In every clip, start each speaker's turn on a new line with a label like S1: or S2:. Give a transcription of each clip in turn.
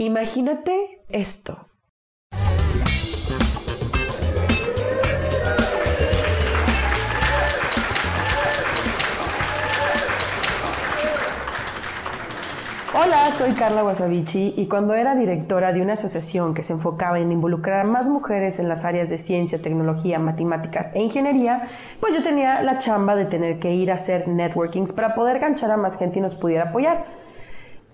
S1: Imagínate esto. Hola, soy Carla Wasabichi y cuando era directora de una asociación que se enfocaba en involucrar más mujeres en las áreas de ciencia, tecnología, matemáticas e ingeniería, pues yo tenía la chamba de tener que ir a hacer networkings para poder ganchar a más gente y nos pudiera apoyar.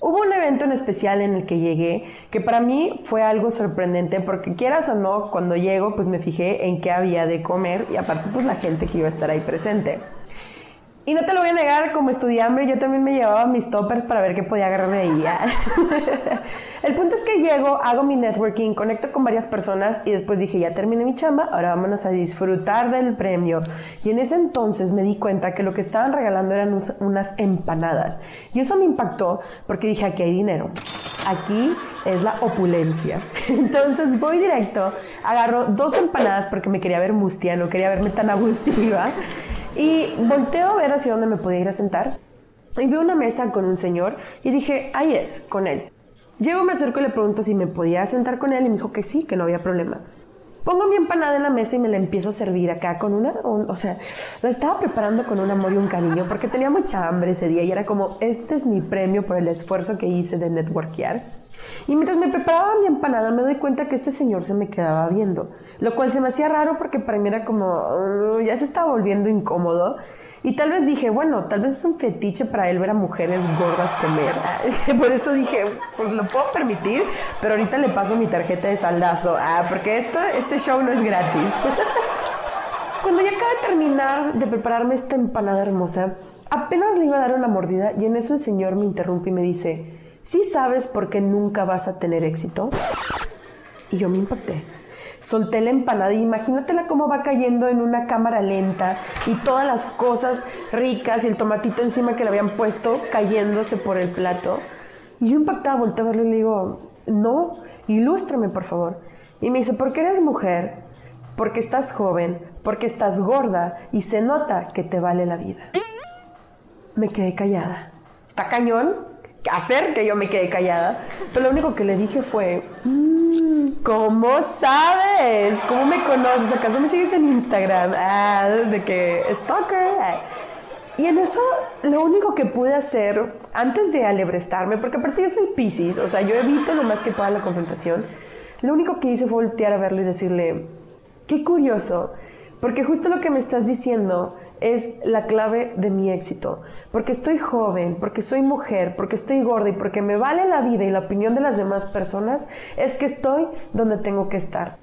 S1: Hubo un evento en especial en el que llegué que para mí fue algo sorprendente porque quieras o no, cuando llego pues me fijé en qué había de comer y aparte pues la gente que iba a estar ahí presente. Y no te lo voy a negar, como estudiante, yo también me llevaba mis toppers para ver qué podía agarrarme de ahí. el punto es que llego, hago mi networking, conecto con varias personas y después dije, ya terminé mi chamba, ahora vámonos a disfrutar del premio. Y en ese entonces me di cuenta que lo que estaban regalando eran unas empanadas. Y eso me impactó porque dije, aquí hay dinero. Aquí es la opulencia. Entonces voy directo, agarro dos empanadas porque me quería ver mustia, no quería verme tan abusiva. Y volteo a ver hacia dónde me podía ir a sentar. Y veo una mesa con un señor y dije, ahí es, con él. Llego, me acerco y le pregunto si me podía sentar con él y me dijo que sí, que no había problema. Pongo mi empanada en la mesa y me la empiezo a servir acá con una, o sea, la estaba preparando con un amor y un cariño porque tenía mucha hambre ese día y era como, este es mi premio por el esfuerzo que hice de networkear. Y mientras me preparaba mi empanada me doy cuenta que este señor se me quedaba viendo, lo cual se me hacía raro porque para mí era como, ya se estaba volviendo incómodo. Y tal vez dije, bueno, tal vez es un fetiche para él ver a mujeres gordas comer. Por eso dije, pues lo puedo permitir, pero ahorita le paso mi tarjeta de saldazo, ah, porque esto, este show no es gratis. Cuando ya acaba de terminar de prepararme esta empanada hermosa, apenas le iba a dar una mordida y en eso el señor me interrumpe y me dice, ¿sí sabes por qué nunca vas a tener éxito? Y yo me impacté. Solté la empanada y imagínatela cómo va cayendo en una cámara lenta y todas las cosas ricas y el tomatito encima que le habían puesto cayéndose por el plato. Y yo impactada volteé a verlo y le digo, no, ilústrame por favor. Y me dice, porque eres mujer, porque estás joven, porque estás gorda y se nota que te vale la vida. Me quedé callada. ¿Está cañón? Hacer que yo me quede callada. Pero lo único que le dije fue, mm, ¿cómo sabes? ¿Cómo me conoces? ¿Acaso me sigues en Instagram? Ah, de que stalker. Y en eso lo único que pude hacer antes de alebrestarme, porque aparte yo soy Pisces, o sea, yo evito lo más que pueda la confrontación, lo único que hice fue voltear a verlo y decirle, qué curioso, porque justo lo que me estás diciendo es la clave de mi éxito. Porque estoy joven, porque soy mujer, porque estoy gorda y porque me vale la vida y la opinión de las demás personas, es que estoy donde tengo que estar.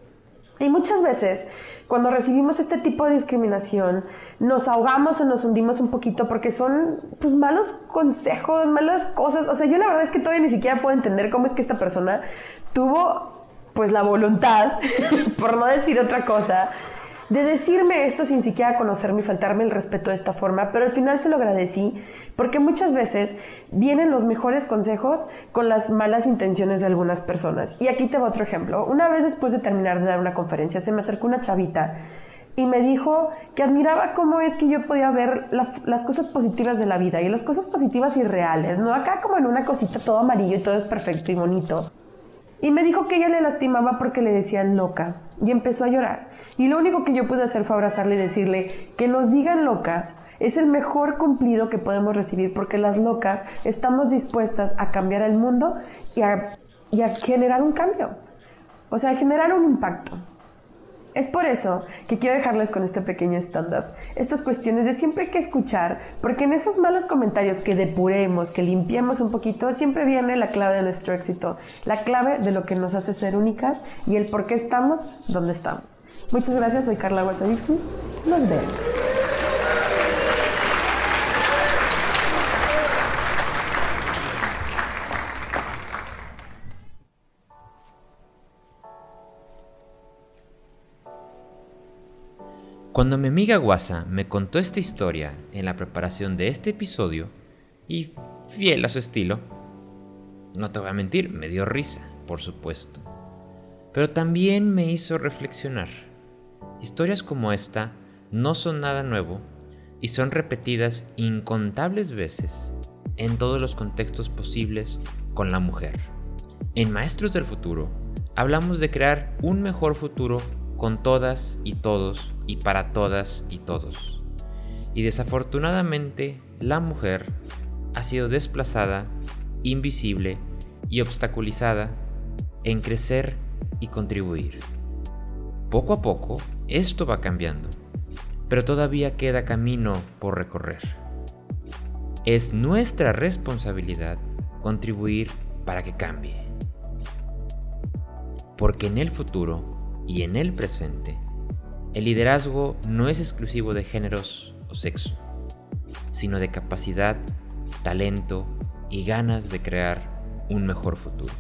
S1: Y muchas veces, cuando recibimos este tipo de discriminación, nos ahogamos o nos hundimos un poquito porque son pues malos consejos, malas cosas. O sea, yo la verdad es que todavía ni siquiera puedo entender cómo es que esta persona tuvo pues la voluntad, por no decir otra cosa, de decirme esto sin siquiera conocerme y faltarme el respeto de esta forma, pero al final se lo agradecí porque muchas veces vienen los mejores consejos con las malas intenciones de algunas personas. Y aquí te va otro ejemplo. Una vez después de terminar de dar una conferencia, se me acercó una chavita y me dijo que admiraba cómo es que yo podía ver las cosas positivas de la vida y las cosas positivas y reales, no acá como en una cosita todo amarillo y todo es perfecto y bonito. Y me dijo que ella le lastimaba porque le decían loca. Y empezó a llorar. Y lo único que yo pude hacer fue abrazarle y decirle que nos digan locas es el mejor cumplido que podemos recibir porque las locas estamos dispuestas a cambiar el mundo y a, y a generar un cambio. O sea, a generar un impacto. Es por eso que quiero dejarles con este pequeño stand-up estas cuestiones de siempre hay que escuchar, porque en esos malos comentarios que depuremos, que limpiemos un poquito, siempre viene la clave de nuestro éxito, la clave de lo que nos hace ser únicas y el por qué estamos donde estamos. Muchas gracias, soy Carla Wasavici. Nos vemos.
S2: Cuando mi amiga Guasa me contó esta historia en la preparación de este episodio, y fiel a su estilo, no te voy a mentir, me dio risa, por supuesto. Pero también me hizo reflexionar. Historias como esta no son nada nuevo y son repetidas incontables veces en todos los contextos posibles con la mujer. En Maestros del Futuro hablamos de crear un mejor futuro con todas y todos y para todas y todos. Y desafortunadamente la mujer ha sido desplazada, invisible y obstaculizada en crecer y contribuir. Poco a poco esto va cambiando, pero todavía queda camino por recorrer. Es nuestra responsabilidad contribuir para que cambie. Porque en el futuro y en el presente, el liderazgo no es exclusivo de géneros o sexo, sino de capacidad, talento y ganas de crear un mejor futuro.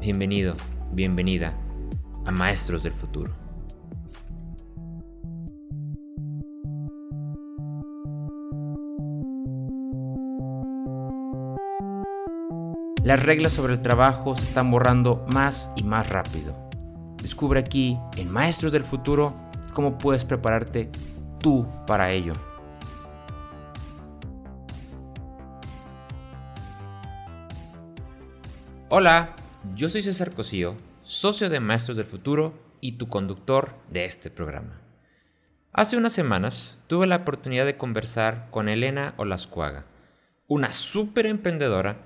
S2: Bienvenido, bienvenida a Maestros del Futuro. Las reglas sobre el trabajo se están borrando más y más rápido. Descubre aquí, en Maestros del Futuro, cómo puedes prepararte tú para ello. Hola, yo soy César Cosío, socio de Maestros del Futuro y tu conductor de este programa. Hace unas semanas tuve la oportunidad de conversar con Elena Olascuaga, una súper emprendedora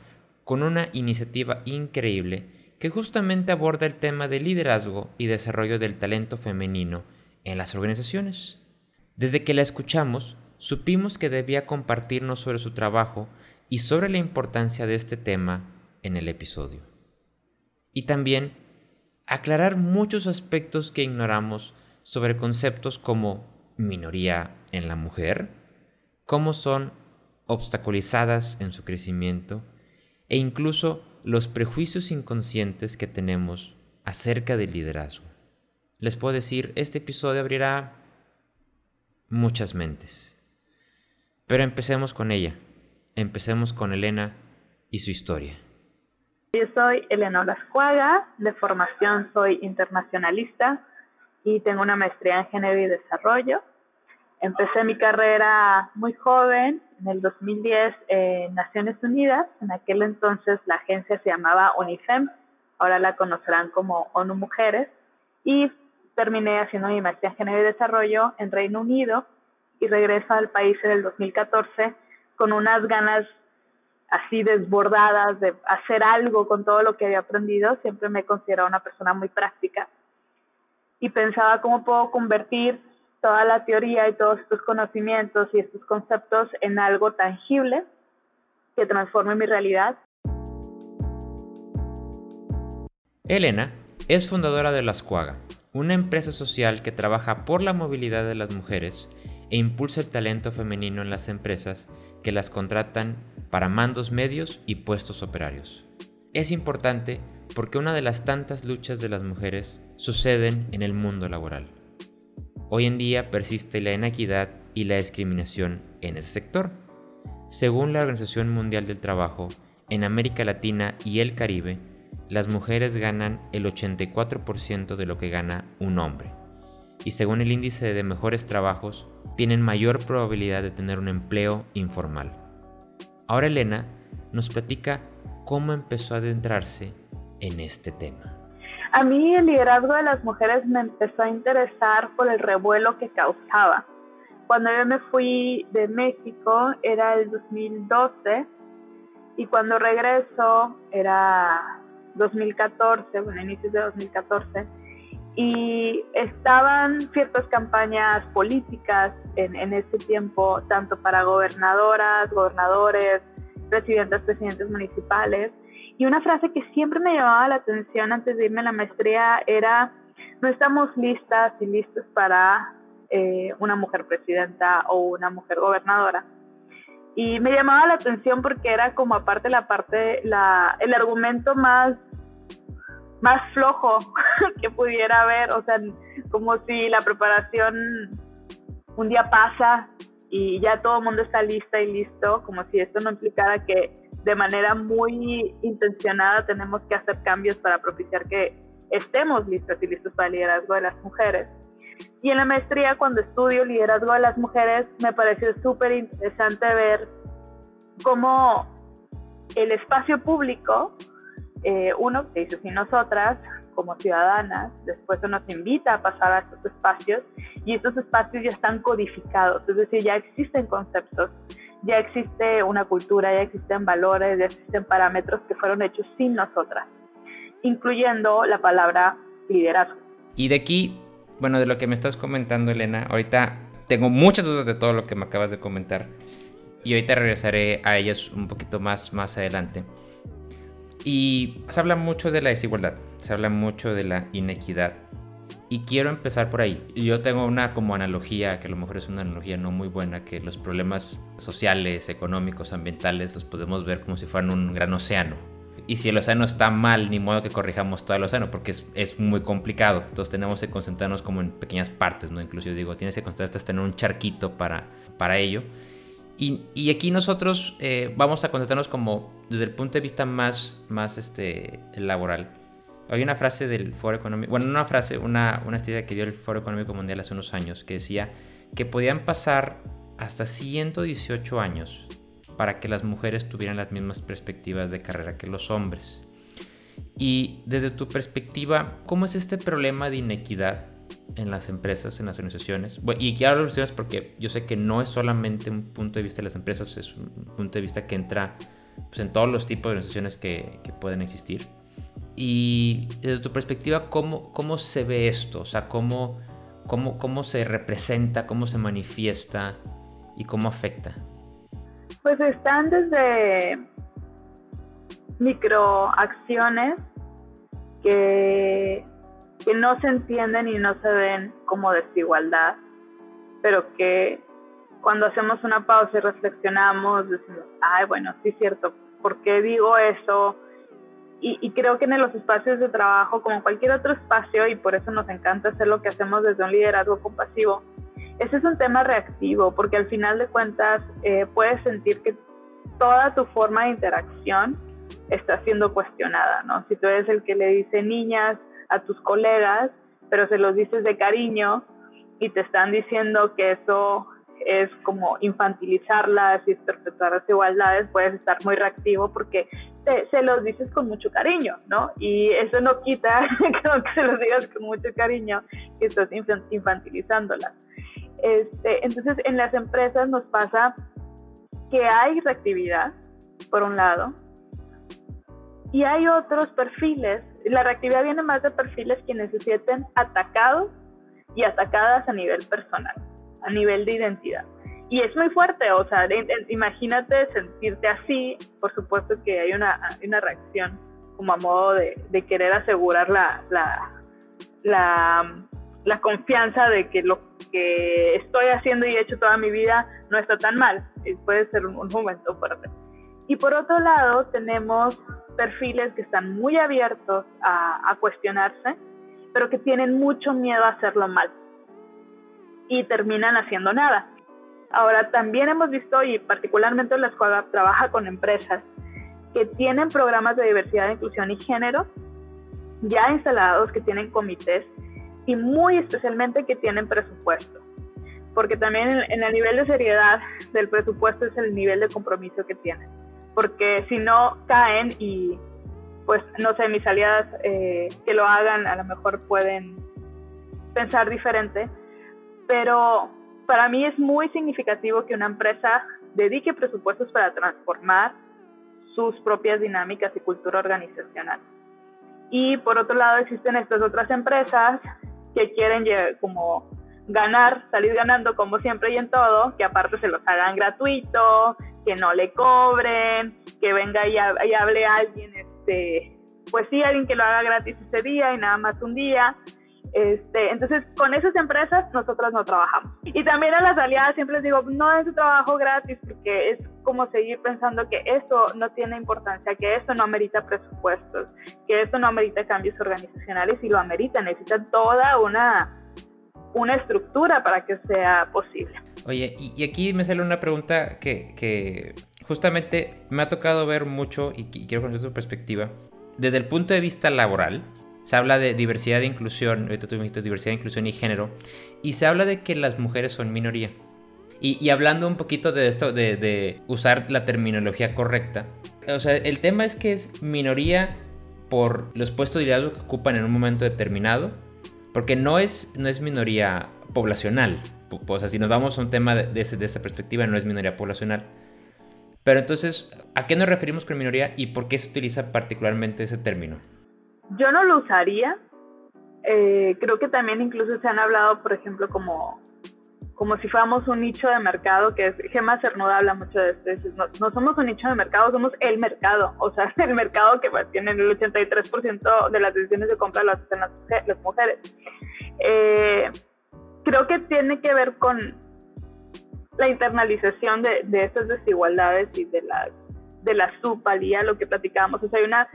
S2: con una iniciativa increíble que justamente aborda el tema de liderazgo y desarrollo del talento femenino en las organizaciones. Desde que la escuchamos, supimos que debía compartirnos sobre su trabajo y sobre la importancia de este tema en el episodio. Y también aclarar muchos aspectos que ignoramos sobre conceptos como minoría en la mujer, cómo son obstaculizadas en su crecimiento e incluso los prejuicios inconscientes que tenemos acerca del liderazgo. Les puedo decir, este episodio abrirá muchas mentes. Pero empecemos con ella, empecemos con Elena y su historia.
S3: Yo soy Elena Olascuaga, de formación soy internacionalista y tengo una maestría en género y desarrollo. Empecé mi carrera muy joven, en el 2010 en Naciones Unidas. En aquel entonces la agencia se llamaba UNIFEM, ahora la conocerán como ONU Mujeres. Y terminé haciendo mi maestría en Género y Desarrollo en Reino Unido y regreso al país en el 2014 con unas ganas así desbordadas de hacer algo con todo lo que había aprendido. Siempre me he considerado una persona muy práctica y pensaba cómo puedo convertir toda la teoría y todos estos conocimientos y estos conceptos en algo tangible que transforme mi realidad.
S2: Elena es fundadora de La Escuaga, una empresa social que trabaja por la movilidad de las mujeres e impulsa el talento femenino en las empresas que las contratan para mandos medios y puestos operarios. Es importante porque una de las tantas luchas de las mujeres suceden en el mundo laboral. Hoy en día persiste la inequidad y la discriminación en ese sector. Según la Organización Mundial del Trabajo, en América Latina y el Caribe, las mujeres ganan el 84% de lo que gana un hombre. Y según el índice de mejores trabajos, tienen mayor probabilidad de tener un empleo informal. Ahora Elena nos platica cómo empezó a adentrarse en este tema.
S3: A mí el liderazgo de las mujeres me empezó a interesar por el revuelo que causaba. Cuando yo me fui de México era el 2012 y cuando regreso era 2014, bueno, inicios de 2014, y estaban ciertas campañas políticas en, en ese tiempo, tanto para gobernadoras, gobernadores, presidentes, presidentes municipales, y una frase que siempre me llamaba la atención antes de irme a la maestría era, no estamos listas y listos para eh, una mujer presidenta o una mujer gobernadora. Y me llamaba la atención porque era como aparte la parte, la, el argumento más, más flojo que pudiera haber, o sea, como si la preparación un día pasa y ya todo el mundo está lista y listo, como si esto no implicara que de manera muy intencionada tenemos que hacer cambios para propiciar que estemos listos y listos para el liderazgo de las mujeres. Y en la maestría, cuando estudio liderazgo de las mujeres, me pareció súper interesante ver cómo el espacio público eh, uno te dice, si nosotras como ciudadanas, después se nos invita a pasar a estos espacios y estos espacios ya están codificados, es decir, ya existen conceptos, ya existe una cultura, ya existen valores, ya existen parámetros que fueron hechos sin nosotras, incluyendo la palabra liderazgo.
S2: Y de aquí, bueno, de lo que me estás comentando, Elena, ahorita tengo muchas dudas de todo lo que me acabas de comentar y ahorita regresaré a ellas un poquito más, más adelante. Y se habla mucho de la desigualdad, se habla mucho de la inequidad. Y quiero empezar por ahí. Yo tengo una como analogía, que a lo mejor es una analogía no muy buena, que los problemas sociales, económicos, ambientales los podemos ver como si fueran un gran océano. Y si el océano está mal, ni modo que corrijamos todo el océano, porque es, es muy complicado. Entonces tenemos que concentrarnos como en pequeñas partes, ¿no? Incluso digo, tienes que concentrarte hasta tener un charquito para, para ello. Y, aquí nosotros eh, vamos a concentrarnos como desde el punto de vista más, más este, laboral. Hay una frase del Foro Económico, bueno, una frase, una, una estadía que dio el Foro Económico Mundial hace unos años, que decía que podían pasar hasta 118 años para que las mujeres tuvieran las mismas perspectivas de carrera que los hombres. Y desde tu perspectiva, ¿cómo es este problema de inequidad en las empresas, en las organizaciones. y quiero hablar de organizaciones porque yo sé que no es solamente un punto de vista de las empresas, es un punto de vista que entra pues, en todos los tipos de organizaciones que, pueden existir. Y desde tu perspectiva, ¿cómo, cómo se ve esto? O sea, ¿cómo, cómo, cómo se representa, cómo se manifiesta y cómo afecta?
S3: Pues están desde microacciones que que no se entienden y no se ven como desigualdad, pero que cuando hacemos una pausa y reflexionamos, decimos, ay, bueno, sí es cierto, ¿por qué digo eso? Y, creo que en los espacios de trabajo, como cualquier otro espacio, y por eso nos encanta hacer lo que hacemos desde un liderazgo compasivo, ese es un tema reactivo, porque al final de cuentas eh, puedes sentir que toda tu forma de interacción está siendo cuestionada, ¿no? Si tú eres el que le dice niñas, a tus colegas, pero se los dices de cariño y te están diciendo que eso es como infantilizarlas y perpetuar las igualdades, puedes estar muy reactivo porque se los dices con mucho cariño, ¿no? Y eso no quita que se los digas con mucho cariño que estás infantilizándolas. Este, entonces, en las empresas nos pasa que hay reactividad, por un lado, y hay otros perfiles la reactividad viene más de perfiles quienes se sienten atacados y atacadas a nivel personal, a nivel de identidad. Y es muy fuerte, o sea, imagínate sentirte así, por supuesto que hay una, una reacción como a modo de, de querer asegurar la, la, la, la, confianza de que lo que estoy haciendo y he hecho toda mi vida no está tan mal. Puede ser un, un momento fuerte. Y por otro lado, tenemos perfiles que están muy abiertos a, cuestionarse, pero que tienen mucho miedo a hacerlo mal y terminan haciendo nada. Ahora, también hemos visto, y particularmente la escuela trabaja con empresas que tienen programas de diversidad, inclusión y género ya instalados, que tienen comités y muy especialmente que tienen presupuesto. Porque también en el nivel de seriedad del presupuesto es el nivel de compromiso que tienen porque si no caen y pues no sé, mis aliadas eh, que lo hagan a lo mejor pueden pensar diferente, pero para mí es muy significativo que una empresa dedique presupuestos para transformar sus propias dinámicas y cultura organizacional. Y por otro lado existen estas otras empresas que quieren como ganar, salir ganando como siempre y en todo, que aparte se los hagan gratuito, que no le cobren, que venga y, hable alguien, este, pues sí, alguien que lo haga gratis ese día y nada más un día. Este, entonces, con esas empresas nosotros no trabajamos. Y también a las aliadas siempre les digo, no es un trabajo gratis porque es como seguir pensando que esto no tiene importancia, que esto no amerita presupuestos, que esto no amerita cambios organizacionales y lo amerita, necesita toda una una estructura para que sea posible.
S2: Oye, y, aquí me sale una pregunta que, justamente me ha tocado ver mucho y, quiero conocer tu perspectiva. Desde el punto de vista laboral, se habla de diversidad e inclusión, ahorita tú dijiste diversidad, inclusión y género, y se habla de que las mujeres son minoría. Y, hablando un poquito de esto, de, usar la terminología correcta, o sea, el tema es que es minoría por los puestos de liderazgo que ocupan en un momento determinado, porque no es, no es minoría poblacional. O sea, si nos vamos a un tema de, de, de esta perspectiva, no es minoría poblacional. Pero entonces, ¿a qué nos referimos con minoría y por qué se utiliza particularmente ese término?
S3: Yo no lo usaría. Eh, creo que también incluso se han hablado, por ejemplo, como, como si fuéramos un nicho de mercado, que es, Gemma Cernuda habla mucho de esto, no, somos un nicho de mercado, somos el mercado, o sea, el mercado que pues, tiene el 83% de las decisiones de compra las hacen las, las mujeres. Eh, creo que tiene que ver con la internalización de, de estas desigualdades y de la, de la subvalía, lo que platicábamos. O sea, hay una,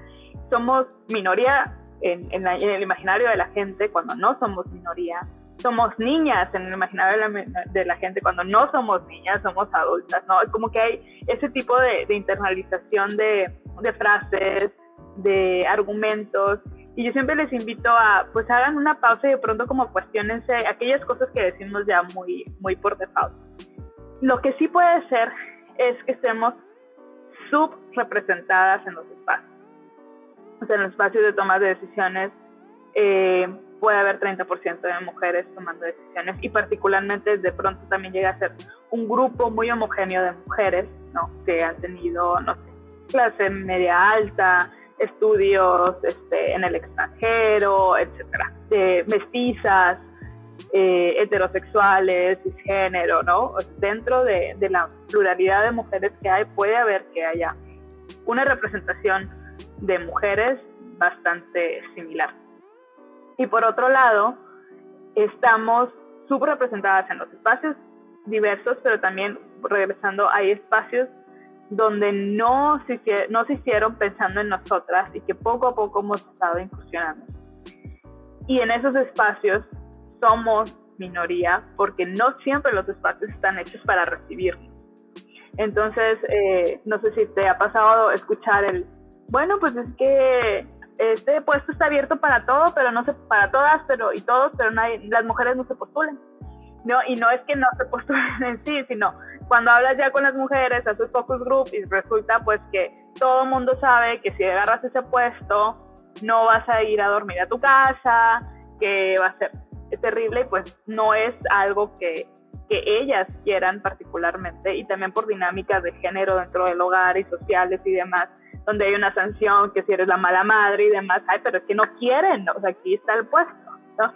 S3: somos minoría en, en, la, en, el imaginario de la gente cuando no somos minoría. Somos niñas en el imaginario de la, de la gente cuando no somos niñas, somos adultas, ¿no? Es como que hay ese tipo de, de internalización de, de frases, de argumentos y yo siempre les invito a, pues hagan una pausa y de pronto como cuestionense aquellas cosas que decimos ya muy, muy por default. Lo que sí puede ser es que estemos subrepresentadas en los espacios. O sea, en los espacios de toma de decisiones eh, puede haber 30% de mujeres tomando decisiones y particularmente de pronto también llega a ser un grupo muy homogéneo de mujeres, ¿no? Que han tenido, no sé, clase media alta, estudios este, en el extranjero, etcétera, mestizas, eh, heterosexuales, cisgénero, ¿no? Dentro de, de, la pluralidad de mujeres que hay, puede haber que haya una representación de mujeres bastante similar. Y por otro lado, estamos subrepresentadas en los espacios diversos, pero también regresando, hay espacios donde no se, no se hicieron pensando en nosotras y que poco a poco hemos estado incursionando. Y en esos espacios somos minoría porque no siempre los espacios están hechos para recibirnos. Entonces, eh, no sé si te ha pasado escuchar el, bueno, pues es que este puesto está abierto para todo, pero no se, para todas, pero y todos, pero nadie, las mujeres no se postulan. No, y no es que no se postulen en sí, sino cuando hablas ya con las mujeres, haces focus group y resulta pues que todo el mundo sabe que si agarras ese puesto no vas a ir a dormir a tu casa, que va a ser terrible pues no es algo que, que ellas quieran particularmente y también por dinámicas de género dentro del hogar y sociales y demás, donde hay una sanción que si eres la mala madre y demás, ay, pero es que no quieren, o sea, aquí está el puesto, ¿no?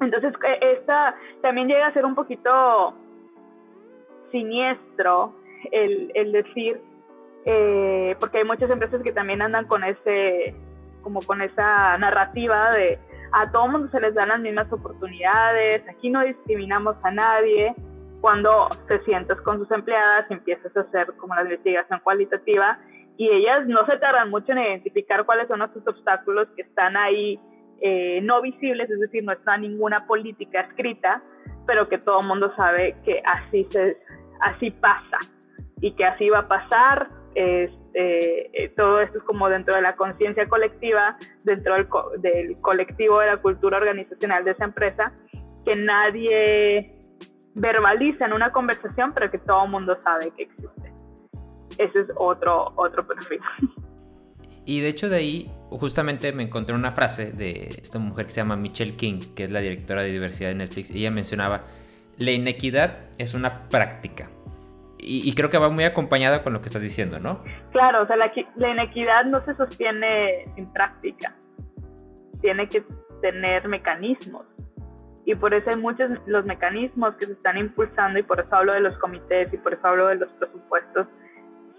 S3: Entonces, e, esta también llega a ser un poquito siniestro el, el decir, eh, porque hay muchas empresas que también andan con ese, como con esa narrativa de a todo mundo se les dan las mismas oportunidades, aquí no discriminamos a nadie. Cuando te sientas con sus empleadas y empiezas a hacer como la investigación cualitativa y ellas no se tardan mucho en identificar cuáles son esos obstáculos que están ahí eh, no visibles, es decir, no está ninguna política escrita, pero que todo el mundo sabe que así, se, así pasa y que así va a pasar. Este, eh, todo esto es como dentro de la conciencia colectiva, dentro del, del colectivo de la cultura organizacional de esa empresa, que nadie verbaliza en una conversación, pero que todo el mundo sabe que existe. Ese es otro, otro perfil.
S2: Y de hecho de ahí justamente me encontré una frase de esta mujer que se llama Michelle King, que es la directora de diversidad de Netflix. Y ella mencionaba, la inequidad es una práctica. Y, y, creo que va muy acompañada con lo que estás diciendo, ¿no?
S3: Claro, o sea, la, la inequidad no se sostiene sin práctica. Tiene que tener mecanismos. Y por eso hay muchos los mecanismos que se están impulsando y por eso hablo de los comités y por eso hablo de los presupuestos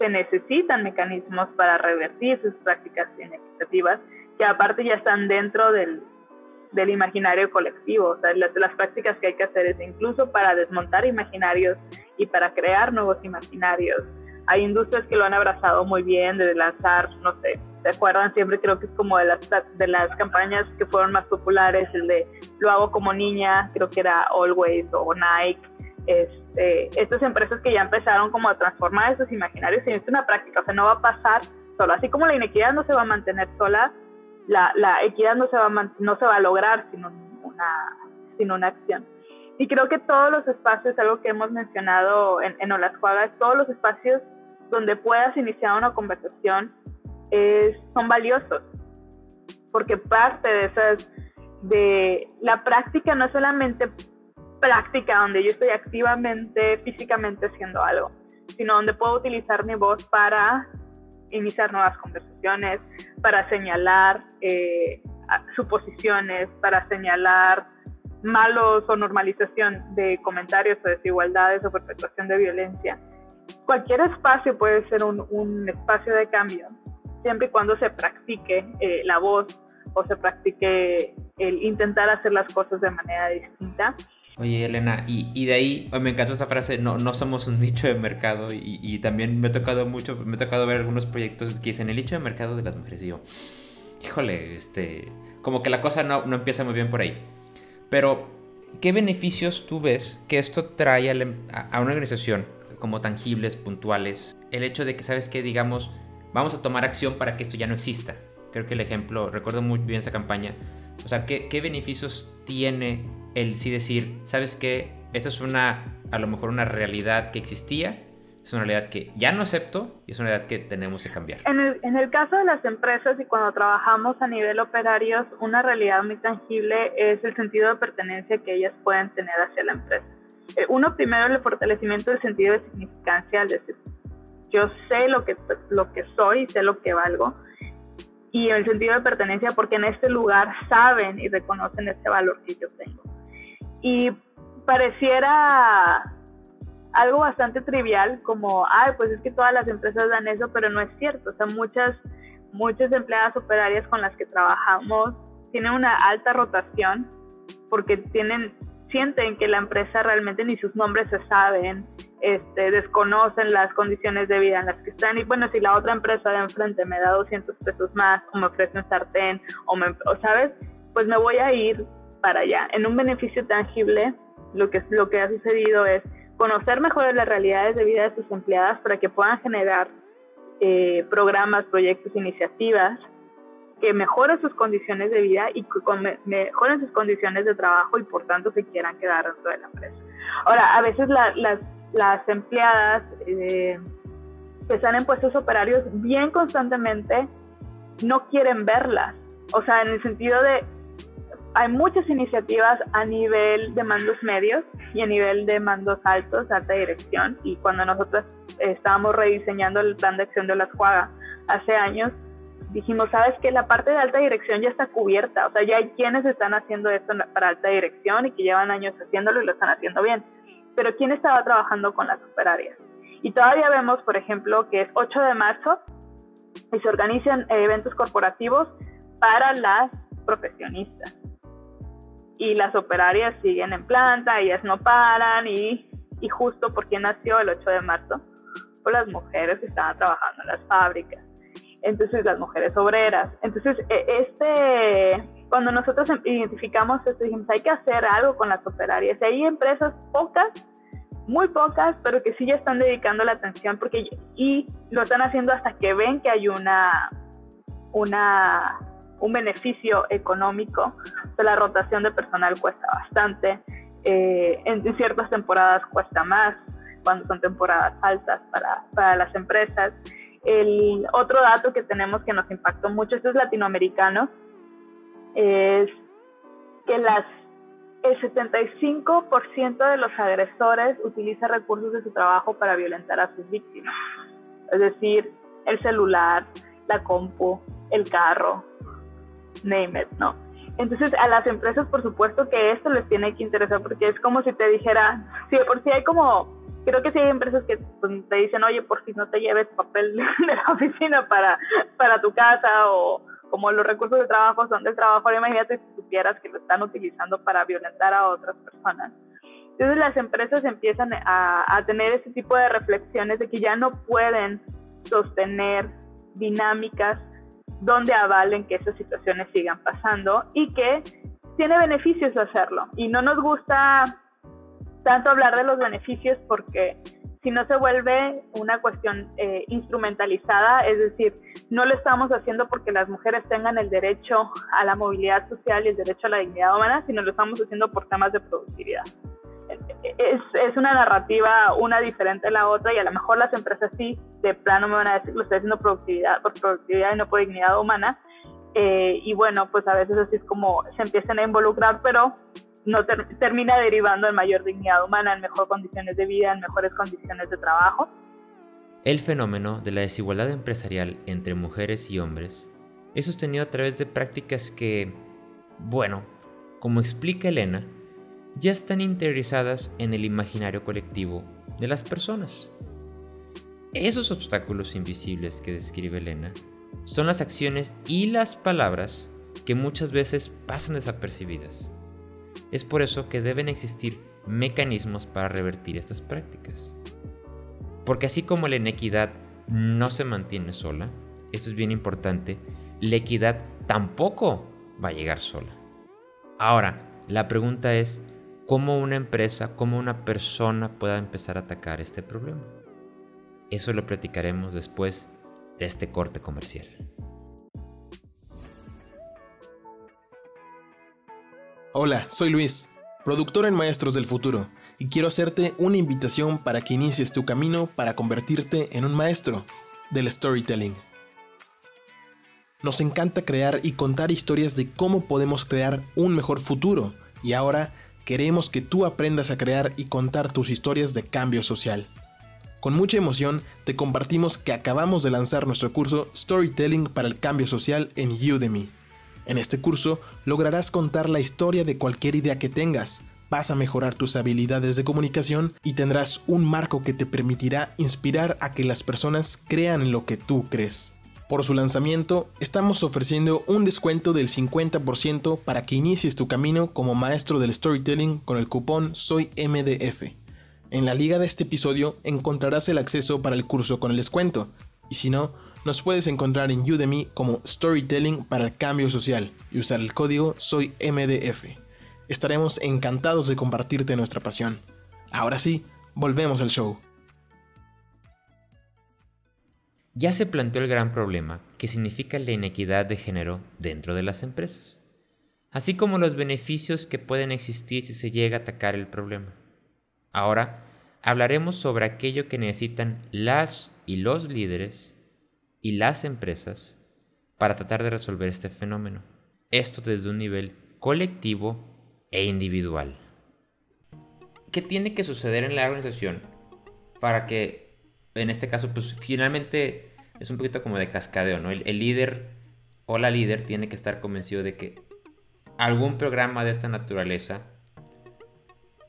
S3: se necesitan mecanismos para revertir sus prácticas inequitativas, que aparte ya están dentro del, del imaginario colectivo. O sea, las, las, prácticas que hay que hacer es incluso para desmontar imaginarios y para crear nuevos imaginarios. Hay industrias que lo han abrazado muy bien, de lanzar, no sé, ¿se acuerdan? Siempre creo que es como de las, de las campañas que fueron más populares, el de lo hago como niña, creo que era Always o Nike, este, estas empresas que ya empezaron como a transformar esos imaginarios en una práctica, o sea, no va a pasar solo, así como la inequidad no se va a mantener sola, la, la equidad no se, va a no se va a lograr sin una, sin una acción. Y creo que todos los espacios, algo que hemos mencionado en, en Olasjuaga, todos los espacios donde puedas iniciar una conversación es, son valiosos. porque parte de esas, de la práctica no es solamente práctica donde yo estoy activamente, físicamente haciendo algo, sino donde puedo utilizar mi voz para iniciar nuevas conversaciones, para señalar eh, suposiciones, para señalar malos o normalización de comentarios o desigualdades o perpetuación de violencia. Cualquier espacio puede ser un, espacio de cambio, siempre y cuando se practique eh, la voz o se practique el intentar hacer las cosas de manera distinta.
S2: Oye, Elena, y, de ahí me encantó esta frase, no, no somos un nicho de mercado, y, también me ha tocado mucho, me ha tocado ver algunos proyectos que dicen el nicho de mercado de las mujeres, y yo, híjole, este, como que la cosa no, no empieza muy bien por ahí. Pero, ¿qué beneficios tú ves que esto trae a, una organización como tangibles, puntuales? El hecho de que, ¿sabes qué? Digamos, vamos a tomar acción para que esto ya no exista. Creo que el ejemplo, recuerdo muy bien esa campaña. O sea, ¿qué, qué beneficios tiene el sí decir, ¿sabes qué? Esta es una, a lo mejor una realidad que existía, es una realidad que ya no acepto y es una realidad que tenemos que cambiar.
S3: En el, en el caso de las empresas y cuando trabajamos a nivel operario, una realidad muy tangible es el sentido de pertenencia que ellas pueden tener hacia la empresa. Eh, uno, primero, el fortalecimiento del sentido de significancia, al decir, yo sé lo que, lo que soy, sé lo que valgo, y el sentido de pertenencia porque en este lugar saben y reconocen ese valor que yo tengo. Y pareciera algo bastante trivial, como, ay, pues es que todas las empresas dan eso, pero no es cierto. O sea, muchas, muchas empleadas operarias con las que trabajamos tienen una alta rotación porque tienen, sienten que la empresa realmente ni sus nombres se saben, este, desconocen las condiciones de vida en las que están. Y bueno, si la otra empresa de enfrente me da 200 pesos más, o me ofrece un sartén, o, me, o sabes, pues me voy a ir para allá. En un beneficio tangible, lo que, lo que ha sucedido es conocer mejor las realidades de vida de sus empleadas para que puedan generar eh, programas, proyectos, iniciativas que mejoren sus condiciones de vida y que mejoren sus condiciones de trabajo y por tanto se quieran quedar dentro de la empresa. Ahora, a veces las, las, empleadas eh, que están en puestos operarios bien constantemente no quieren verlas. O sea, en el sentido de hay muchas iniciativas a nivel de mandos medios y a nivel de mandos altos, alta dirección. Y cuando nosotros estábamos rediseñando el plan de acción de la Juaga hace años, dijimos, sabes que la parte de alta dirección ya está cubierta, o sea, ya hay quienes están haciendo esto para alta dirección y que llevan años haciéndolo y lo están haciendo bien. Pero ¿quién estaba trabajando con las superáreas? Y todavía vemos, por ejemplo, que es 8 de marzo y se organizan eventos corporativos para las profesionistas y las operarias siguen en planta, ellas no paran y, y justo porque nació el 8 de marzo, por las mujeres que estaban trabajando en las fábricas, entonces las mujeres obreras. Entonces, e, este, cuando nosotros identificamos esto, dijimos, hay que hacer algo con las operarias. Y hay empresas pocas, muy pocas, pero que sí ya están dedicando la atención porque y lo están haciendo hasta que ven que hay una, una un beneficio económico. La rotación de personal cuesta bastante. Eh, en, ciertas temporadas cuesta más, cuando son temporadas altas para, para las empresas. El otro dato que tenemos que nos impactó mucho, esto es latinoamericano, es que las, el 75% de los agresores utiliza recursos de su trabajo para violentar a sus víctimas. Es decir, el celular, la compu, el carro, name it, ¿no? Entonces a las empresas por supuesto que esto les tiene que interesar porque es como si te dijera, si sí, por si hay como, creo que si hay empresas que pues, te dicen, oye, por si no te lleves papel de la oficina para, para tu casa o como los recursos de trabajo son del trabajo, imagínate si supieras que lo están utilizando para violentar a otras personas. Entonces las empresas empiezan a, a tener ese tipo de reflexiones de que ya no pueden sostener dinámicas donde avalen que esas situaciones sigan pasando y que tiene beneficios hacerlo. Y no nos gusta tanto hablar de los beneficios porque si no se vuelve una cuestión eh, instrumentalizada, es decir, no lo estamos haciendo porque las mujeres tengan el derecho a la movilidad social y el derecho a la dignidad humana, sino lo estamos haciendo por temas de productividad es, es, una narrativa una diferente a la otra y a lo mejor las empresas sí, de plano me van a decir, lo estoy haciendo productividad, por productividad y no por dignidad humana, Eh, y bueno, pues a veces así es como se empiezan a involucrar, pero no termina derivando en mayor dignidad humana, en mejores condiciones de vida, en mejores condiciones de trabajo.
S2: El fenómeno de la desigualdad empresarial entre mujeres y hombres es sostenido a través de prácticas que, bueno, como explica Elena, ya están interiorizadas en el imaginario colectivo de las personas. Esos obstáculos invisibles que describe Elena son las acciones y las palabras que muchas veces pasan desapercibidas. Es por eso que deben existir mecanismos para revertir estas prácticas. Porque así como la inequidad no se mantiene sola, esto es bien importante, la equidad tampoco va a llegar sola. Ahora, la pregunta es, ¿cómo una empresa, cómo una persona pueda empezar a atacar este problema? Eso lo platicaremos después de este corte comercial.
S4: Hola, soy Luis, productor en Maestros del Futuro, y quiero hacerte una invitación para que inicies tu camino para convertirte en un maestro del storytelling. Nos encanta crear y contar historias de cómo podemos crear un mejor futuro y ahora queremos que tú aprendas a crear y contar tus historias de cambio social. Con mucha emoción te compartimos que acabamos de lanzar nuestro curso Storytelling para el Cambio Social en Udemy. En este curso lograrás contar la historia de cualquier idea que tengas, vas a mejorar tus habilidades de comunicación y tendrás un marco que te permitirá inspirar a que las personas crean en lo que tú crees. Por su lanzamiento, estamos ofreciendo un descuento del 50% para que inicies tu camino como maestro del storytelling con el cupón SOYMDF. En la liga de este episodio encontrarás el acceso para el curso con el descuento, y si no, nos puedes encontrar en Udemy como Storytelling para el Cambio Social y usar el código SOYMDF. Estaremos encantados de compartirte nuestra pasión. Ahora sí, volvemos al show.
S2: Ya se planteó el gran problema que significa la inequidad de género dentro de las empresas, así como los beneficios que pueden existir si se llega a atacar el problema. Ahora hablaremos sobre aquello que necesitan las y los líderes y las empresas para tratar de resolver este fenómeno. Esto desde un nivel colectivo e individual. ¿Qué tiene que suceder en la organización para que en este caso, pues finalmente es un poquito como de cascadeo, ¿no? El, líder o la líder tiene que estar convencido de que algún programa de esta naturaleza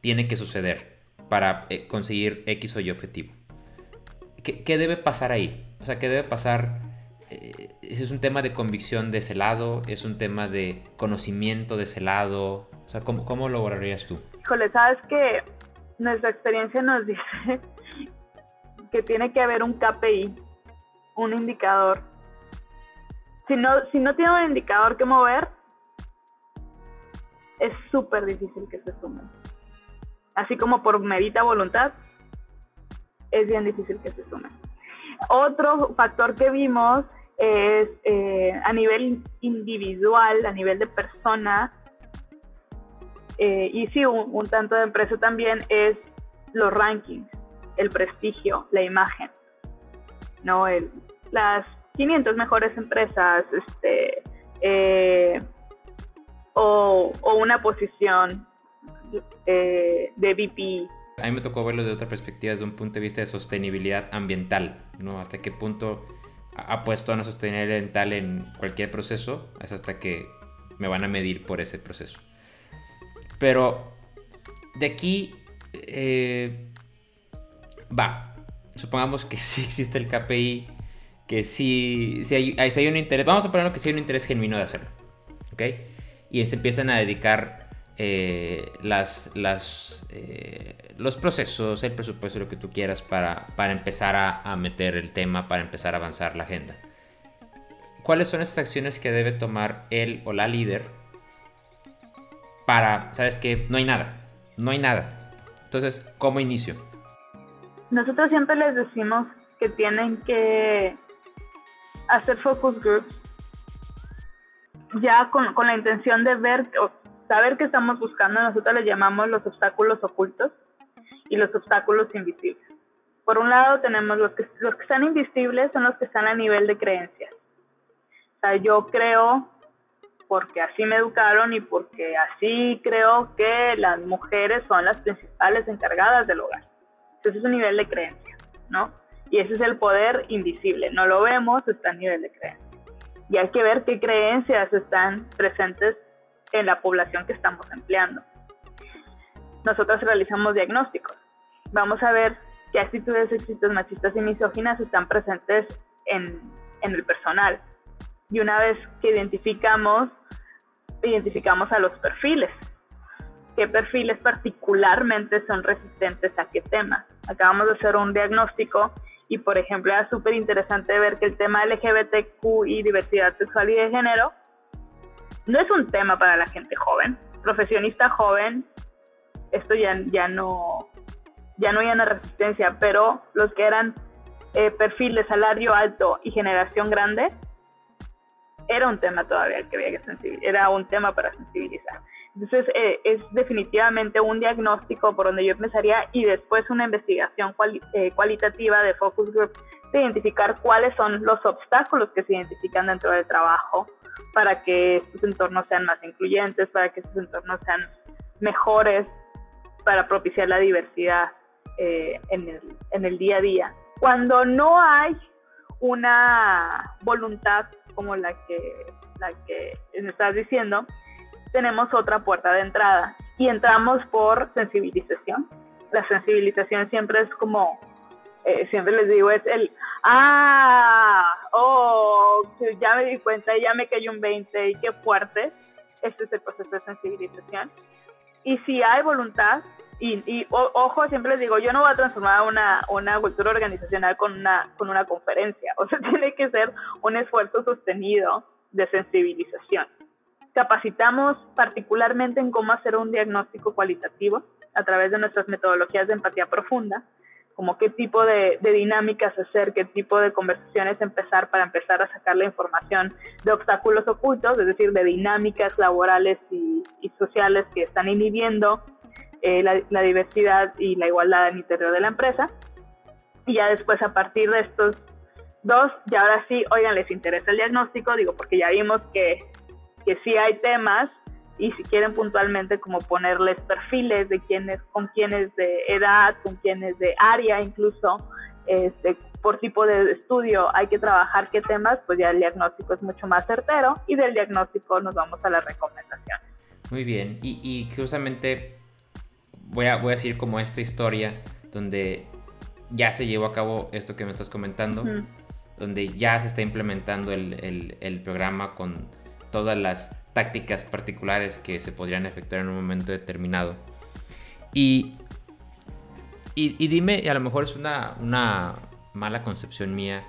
S2: tiene que suceder para eh, conseguir X o Y objetivo. ¿Qué, debe pasar ahí? O sea, ¿qué debe pasar? Eh, ¿Es un tema de convicción de ese lado? ¿Es un tema de conocimiento de ese lado? O sea, ¿cómo, cómo lo lograrías tú?
S3: Híjole, sabes que nuestra experiencia nos dice que tiene que haber un KPI, un indicador. Si no, si no tiene un indicador que mover, es súper difícil que se sumen. Así como por medita voluntad, es bien difícil que se sumen. Otro factor que vimos es eh, a nivel individual, a nivel de persona, eh, y sí, un, un tanto de empresa también, es los rankings el prestigio, la imagen, ¿no? El, las 500 mejores empresas, este, eh, o, una posición eh, de VP.
S2: A mí me tocó verlo de otra perspectiva, desde un punto de vista de sostenibilidad ambiental, ¿no? Hasta qué punto ha puesto a una sostenibilidad ambiental en cualquier proceso, es hasta que me van a medir por ese proceso. Pero de aquí eh, va, supongamos que sí existe el KPI, que sí, hay, hay, un interés, vamos a ponerlo que sí hay un interés genuino de hacerlo, ¿ok? Y se empiezan a dedicar eh, las, las, eh, los procesos, el presupuesto, lo que tú quieras para, para empezar a, a, meter el tema, para empezar a avanzar la agenda. ¿Cuáles son esas acciones que debe tomar él o la líder para, sabes que no hay nada, no hay nada? Entonces, ¿cómo inicio?
S3: Nosotros siempre les decimos que tienen que hacer focus groups ya con, la intención de ver o saber qué estamos buscando. Nosotros les llamamos los obstáculos ocultos y los obstáculos invisibles. Por un lado tenemos los que, los que están invisibles, son los que están a nivel de creencias. O sea, yo creo porque así me educaron y porque así creo que las mujeres son las principales encargadas del hogar. Ese es un nivel de creencia, ¿no? Y ese es el poder invisible. No lo vemos, está a nivel de creencia. Y hay que ver qué creencias están presentes en la población que estamos empleando. Nosotros realizamos diagnósticos. Vamos a ver qué actitudes sexistas, machistas y misóginas están presentes en, en el personal. Y una vez que identificamos, identificamos a los perfiles. ¿Qué perfiles particularmente son resistentes a qué temas? Acabamos de hacer un diagnóstico y, por ejemplo, era súper interesante ver que el tema LGBTQ y diversidad sexual y de género no es un tema para la gente joven, profesionista joven, esto ya, ya no ya no hay una resistencia, pero los que eran eh, perfil de salario alto y generación grande, era un tema todavía que había que sensibilizar, era un tema para sensibilizar. Entonces, eh, es definitivamente un diagnóstico por donde yo empezaría y después una investigación eh, cualitativa de focus group de identificar cuáles son los obstáculos que se identifican dentro del trabajo para que estos entornos sean más incluyentes, para que estos entornos sean mejores, para propiciar la diversidad eh, en, el, en el día a día. Cuando no hay una voluntad como la que, la que me estás diciendo, tenemos otra puerta de entrada y entramos por sensibilización. La sensibilización siempre es como, eh, siempre les digo, es el, ah, oh, ya me di cuenta, ya me cayó un 20 y qué fuerte. Este es el proceso de sensibilización. Y si hay voluntad, y, ojo, siempre les digo, yo no voy a transformar una, una cultura organizacional con una, con una conferencia. O sea, tiene que ser un esfuerzo sostenido de sensibilización. Capacitamos particularmente en cómo hacer un diagnóstico cualitativo a través de nuestras metodologías de empatía profunda, como qué tipo de, dinámicas hacer, qué tipo de conversaciones empezar para empezar a sacar la información de obstáculos ocultos, es decir, de dinámicas laborales y, y sociales que están inhibiendo eh, la, diversidad y la igualdad el interior de la empresa. Y ya después, a partir de estos dos, ya ahora sí, oigan, les interesa el diagnóstico, digo, porque ya vimos que, que sí hay temas y si quieren puntualmente como ponerles perfiles de quiénes, con quiénes de edad, con quiénes de área incluso, este, por tipo de estudio hay que trabajar qué temas, pues ya el diagnóstico es mucho más certero y del diagnóstico nos vamos a la recomendación.
S2: Muy bien, y, y justamente voy a, voy a decir como esta historia donde ya se llevó a cabo esto que me estás comentando, donde ya se está implementando el, programa con todas las tácticas particulares que se podrían efectuar en un momento determinado. Y, y, dime, y a lo mejor es una, una mala concepción mía,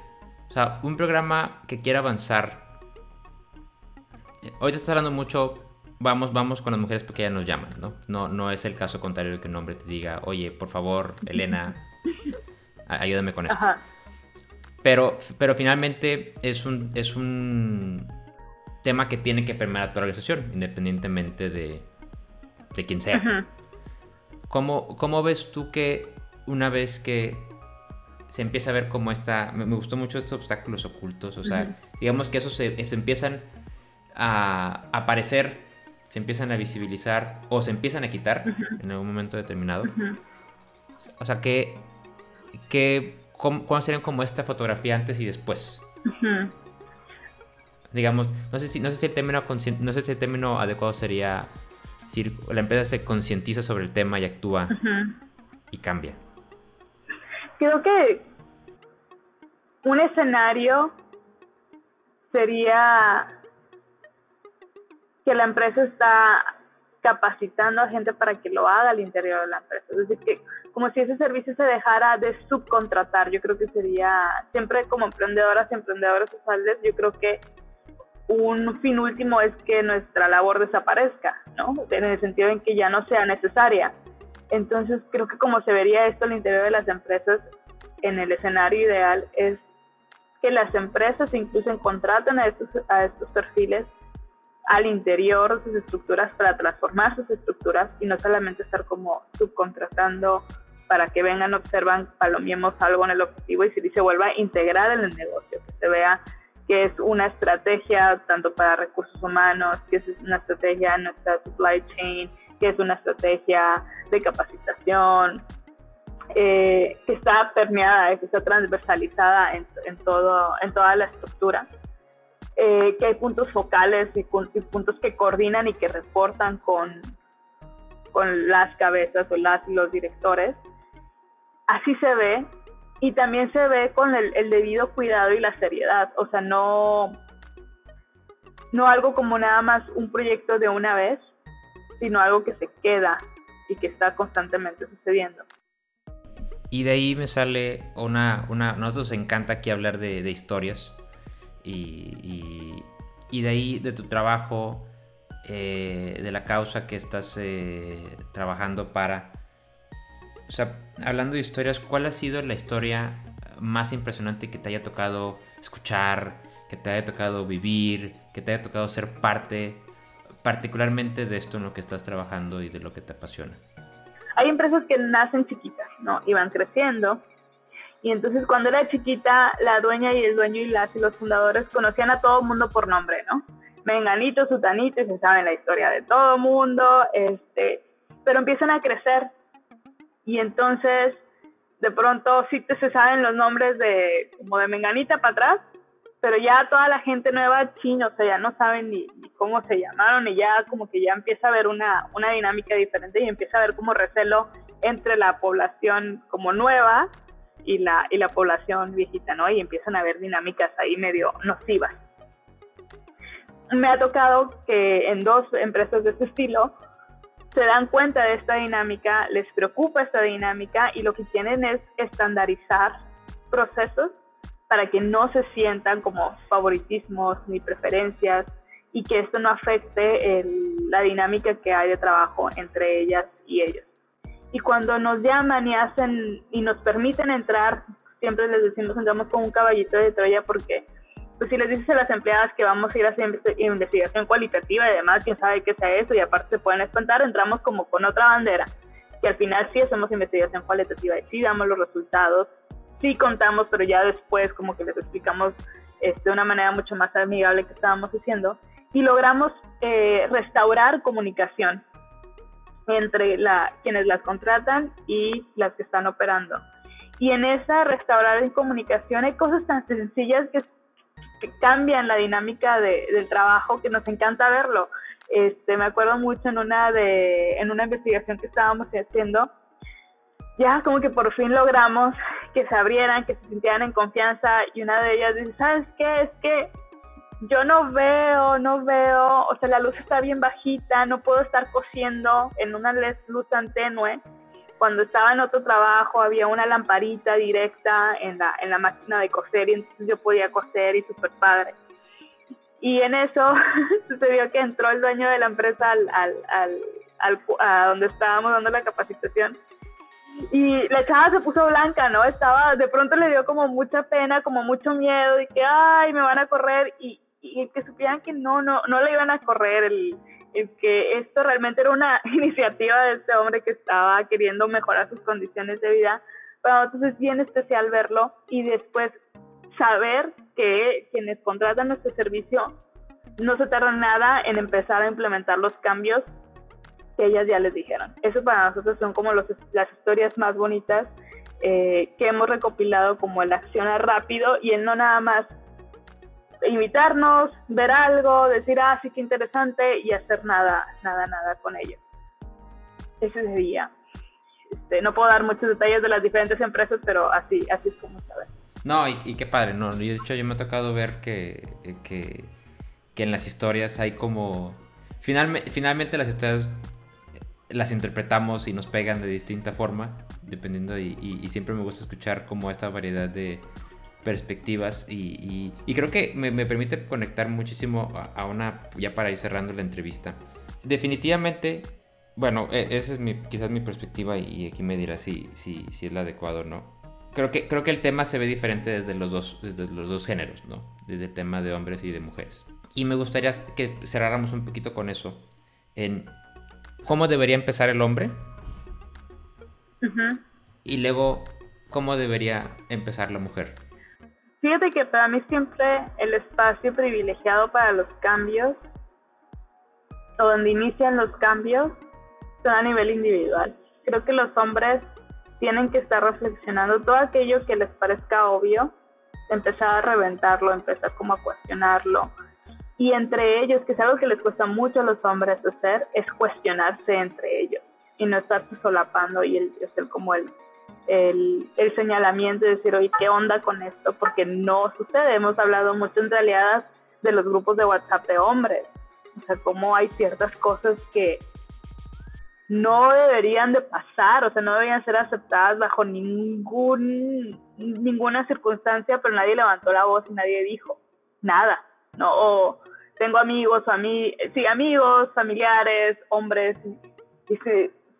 S2: o sea, un programa que quiera avanzar. Hoy te estás hablando mucho vamos, vamos con las mujeres porque ellas nos llaman, ¿no? No, no es el caso contrario de que un hombre te diga, oye, por favor, Elena, ayúdame con esto. Pero, pero finalmente es un, es un tema que tiene que permear a tu organización, independientemente de, de quién sea. ¿Cómo, ves tú que una vez que se empieza a ver cómo está, me, gustó mucho estos obstáculos ocultos, o sea, digamos que esos se, se empiezan a aparecer se empiezan a visibilizar o se empiezan a quitar en algún momento determinado. O sea, que, que ¿cómo, serían como esta fotografía antes y después? Digamos, no sé si, no sé si el término no sé si el término adecuado sería la empresa se concientiza sobre el tema y actúa y cambia.
S3: Creo que un escenario sería que la empresa está capacitando a gente para que lo haga al interior de la empresa. Es decir, que como si ese servicio se dejara de subcontratar, yo creo que sería, siempre como emprendedoras y emprendedores sociales, yo creo que un fin último es que nuestra labor desaparezca, ¿no? En el sentido en que ya no sea necesaria. Entonces, creo que como se vería esto al interior de las empresas, en el escenario ideal es que las empresas incluso contraten a estos, a estos perfiles al interior de sus estructuras para transformar sus estructuras y no solamente estar como subcontratando para que vengan, observan, palomiemos algo en el objetivo y se, se vuelva a integrar en el negocio, que se vea que es una estrategia tanto para recursos humanos, que es una estrategia en nuestra supply chain, que es una estrategia de capacitación, eh, que está permeada, que está transversalizada en, en, todo, en toda la estructura. Eh, que hay puntos focales y, puntos que coordinan y que reportan con, con las cabezas o las los directores. Así se ve y también se ve con el, debido cuidado y la seriedad, o sea, no, no algo como nada más un proyecto de una vez, sino algo que se queda y que está constantemente sucediendo.
S2: Y de ahí me sale una, una nosotros nos encanta aquí hablar de, historias y, y, y, de ahí de tu trabajo, eh, de la causa que estás eh, trabajando para o sea, hablando de historias, ¿cuál ha sido la historia más impresionante que te haya tocado escuchar, que te haya tocado vivir, que te haya tocado ser parte, particularmente de esto en lo que estás trabajando y de lo que te apasiona?
S3: Hay empresas que nacen chiquitas, ¿no? Y van creciendo. Y entonces cuando era chiquita, la dueña y el dueño y las y los fundadores conocían a todo el mundo por nombre, ¿no? Menganito, Sutanito, se saben la historia de todo el mundo, este, pero empiezan a crecer y entonces de pronto sí te se saben los nombres de como de Menganita para atrás, pero ya toda la gente nueva chino, o sea, ya no saben ni, cómo se llamaron y ya como que ya empieza a haber una, una dinámica diferente y empieza a haber como recelo entre la población como nueva y la, y la población viejita, ¿no? Y empiezan a haber dinámicas ahí medio nocivas. Me ha tocado que en dos empresas de este estilo se dan cuenta de esta dinámica, les preocupa esta dinámica y lo que quieren es estandarizar procesos para que no se sientan como favoritismos ni preferencias y que esto no afecte la dinámica que hay de trabajo entre ellas y ellos. Y cuando nos llaman y hacen y nos permiten entrar, siempre les decimos entramos con un caballito de Troya porque pues si les dices a las empleadas que vamos a ir a hacer investigación cualitativa y demás, quién sabe qué sea eso, y aparte se pueden espantar, entramos como con otra bandera. Y al final sí hacemos investigación cualitativa y sí damos los resultados, sí contamos, pero ya después como que les explicamos este, de una manera mucho más amigable que estábamos haciendo y logramos eh, restaurar comunicación entre la, quienes las contratan y las que están operando. Y en esa restaurar comunicación hay cosas tan sencillas que que cambian la dinámica de, del trabajo, que nos encanta verlo. Este, me acuerdo mucho en una, de, en una investigación que estábamos haciendo, ya como que por fin logramos que se abrieran, que se sintieran en confianza y una de ellas dice, ¿sabes qué? Es que yo no veo, no veo, o sea, la luz está bien bajita, no puedo estar cosiendo en una luz tan tenue cuando estaba en otro trabajo había una lamparita directa en la, en la máquina de coser y entonces yo podía coser y súper padre. Y en eso sucedió que entró el dueño de la empresa al, al, al, a donde estábamos dando la capacitación y la chava se puso blanca, ¿no? Estaba, de pronto le dio como mucha pena, como mucho miedo y que, ay, me van a correr y, y que supieran que no, no, no le iban a correr el, es que esto realmente era una iniciativa de este hombre que estaba queriendo mejorar sus condiciones de vida. Para nosotros es bien especial verlo y después saber que quienes contratan nuestro servicio no se tardan nada en empezar a implementar los cambios que ellas ya les dijeron. Eso para nosotros son como los, las historias más bonitas eh, que hemos recopilado como el accionar rápido y el no nada más invitarnos, ver algo, decir, ah, sí, qué interesante, y hacer nada, nada, nada con ello. Ese sería. Este, no puedo dar muchos detalles de las diferentes empresas, pero así, así es como saber.
S2: No, y, qué padre, no, de hecho yo me ha tocado ver que, que, que en las historias hay como... Finalmente, las historias las interpretamos y nos pegan de distinta forma, dependiendo, y, y siempre me gusta escuchar como esta variedad de, perspectivas y, creo que me, permite conectar muchísimo a, una, ya para ir cerrando la entrevista. Definitivamente, bueno, e, esa es mi, quizás mi perspectiva y aquí me dirá si, si, si es la adecuada o no. Creo que, creo que el tema se ve diferente desde los, dos, desde los dos géneros, ¿no? Desde el tema de hombres y de mujeres. Y me gustaría que cerráramos un poquito con eso, en cómo debería empezar el hombre y luego cómo debería empezar la mujer.
S3: Fíjate que para mí siempre el espacio privilegiado para los cambios, o donde inician los cambios, son a nivel individual. Creo que los hombres tienen que estar reflexionando todo aquello que les parezca obvio, empezar a reventarlo, empezar como a cuestionarlo. Y entre ellos, que es algo que les cuesta mucho a los hombres hacer, es cuestionarse entre ellos y no estarse solapando y el, el como el el, el señalamiento de decir, oye, ¿qué onda con esto? Porque no sucede. Hemos hablado mucho entre aliadas de los grupos de WhatsApp de hombres. O sea, cómo hay ciertas cosas que no deberían de pasar, o sea, no deberían ser aceptadas bajo ningún, ninguna circunstancia, pero nadie levantó la voz y nadie dijo nada, ¿no? O tengo amigos, a mí, sí, amigos, familiares, hombres, y,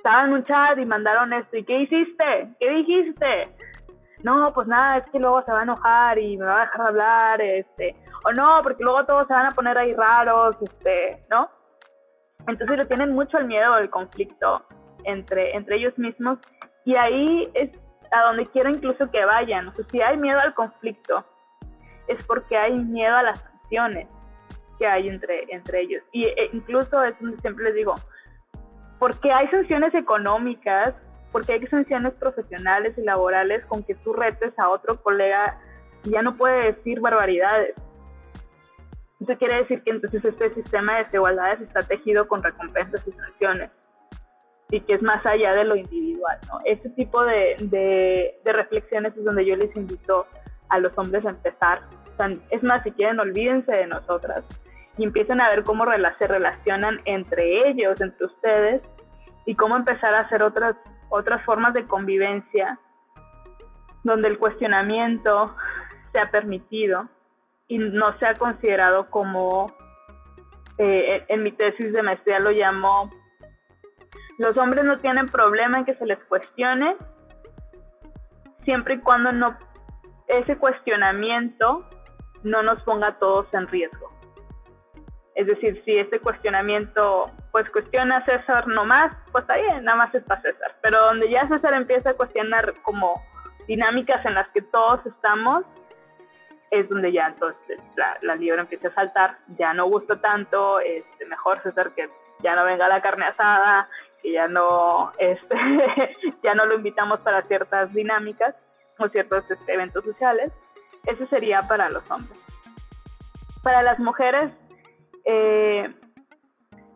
S3: estaban en un chat y mandaron esto, ¿y qué hiciste? ¿Qué dijiste? No, pues nada, es que luego se va a enojar y me va a dejar de hablar, este, o no, porque luego todos se van a poner ahí raros, este, ¿no? Entonces le tienen mucho el miedo al conflicto entre, entre ellos mismos y ahí es a donde quiero incluso que vayan. O sea, si hay miedo al conflicto, es porque hay miedo a las sanciones que hay entre, entre ellos. Y e, incluso es donde siempre les digo, porque hay sanciones económicas, porque hay sanciones profesionales y laborales con que tú retes a otro colega y ya no puede decir barbaridades. Eso quiere decir que entonces este sistema de desigualdades está tejido con recompensas y sanciones y que es más allá de lo individual. ¿no? Este tipo de, de, reflexiones es donde yo les invito a los hombres a empezar. es más, si quieren, olvídense de nosotras y empiecen a ver cómo se relacionan entre ellos, entre ustedes, y cómo empezar a hacer otras, otras formas de convivencia donde el cuestionamiento sea permitido y no sea considerado como, eh, en mi tesis de maestría lo llamo, los hombres no tienen problema en que se les cuestione, siempre y cuando no ese cuestionamiento no nos ponga a todos en riesgo. Es decir, si este cuestionamiento, pues cuestiona a César nomás, pues está bien, nada más es para César. Pero donde ya César empieza a cuestionar como dinámicas en las que todos estamos, es donde ya entonces la, la libra empieza a saltar, ya no gusta tanto, este, mejor César que ya no venga la carne asada, que ya no, este, ya no lo invitamos para ciertas dinámicas o ciertos este, eventos sociales. Eso sería para los hombres. Para las mujeres eh,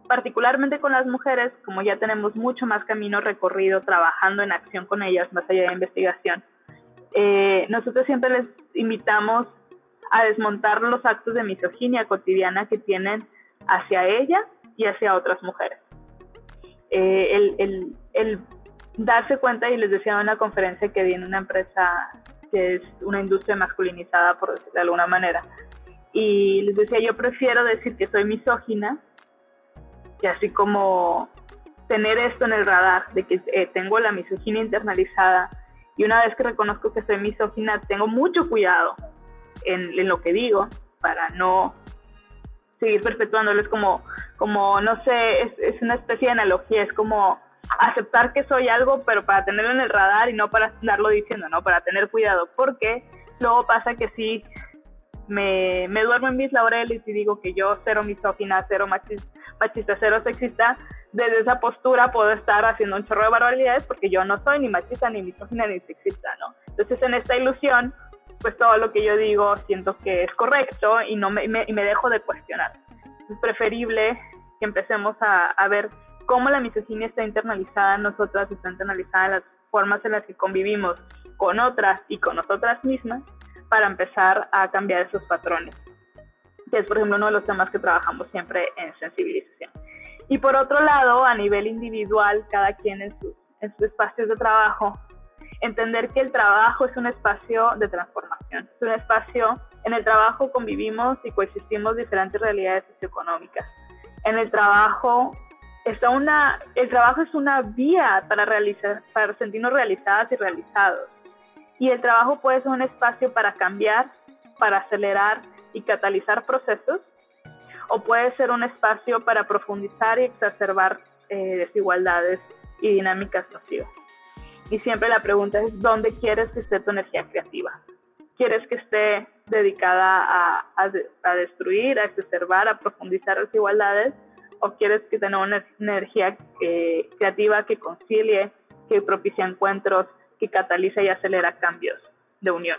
S3: particularmente con las mujeres, como ya tenemos mucho más camino recorrido trabajando en acción con ellas, más allá de investigación, eh, nosotros siempre les invitamos a desmontar los actos de misoginia cotidiana que tienen hacia ella y hacia otras mujeres. Eh, el, el, el, darse cuenta, y les decía en una conferencia que di en una empresa que es una industria masculinizada, por de alguna manera, y les decía, yo prefiero decir que soy misógina, que así como tener esto en el radar, de que eh, tengo la misoginia internalizada, y una vez que reconozco que soy misógina, tengo mucho cuidado en, lo que digo para no seguir perpetuándolo. Es como, como no sé, es, es, una especie de analogía, es como aceptar que soy algo, pero para tenerlo en el radar y no para andarlo diciendo, ¿no? Para tener cuidado, porque luego pasa que sí me, me duermo en mis laureles y digo que yo cero misógina, cero machista, cero sexista, desde esa postura puedo estar haciendo un chorro de barbaridades porque yo no soy ni machista, ni misógina, ni sexista, ¿no? Entonces en esta ilusión, pues todo lo que yo digo siento que es correcto y, no me, y me dejo de cuestionar. Es preferible que empecemos a, a ver cómo la misoginia está internalizada en nosotras, está internalizada en las formas en las que convivimos con otras y con nosotras mismas para empezar a cambiar esos patrones, que es, por ejemplo, uno de los temas que trabajamos siempre en sensibilización. Y por otro lado, a nivel individual, cada quien en sus, en sus espacios de trabajo, entender que el trabajo es un espacio de transformación, es un espacio, en el trabajo convivimos y coexistimos diferentes realidades socioeconómicas. En el trabajo está una, el trabajo es una vía para realizar, para sentirnos realizadas y realizados. Y el trabajo puede ser un espacio para cambiar, para acelerar y catalizar procesos, o puede ser un espacio para profundizar y exacerbar eh, desigualdades y dinámicas nocivas. Y siempre la pregunta es, ¿dónde quieres que esté tu energía creativa? quieres que esté dedicada a, a, destruir, a exacerbar, a profundizar desigualdades, o quieres que tenga una energía eh, creativa que concilie, que propicia encuentros, que cataliza y acelera cambios de unión.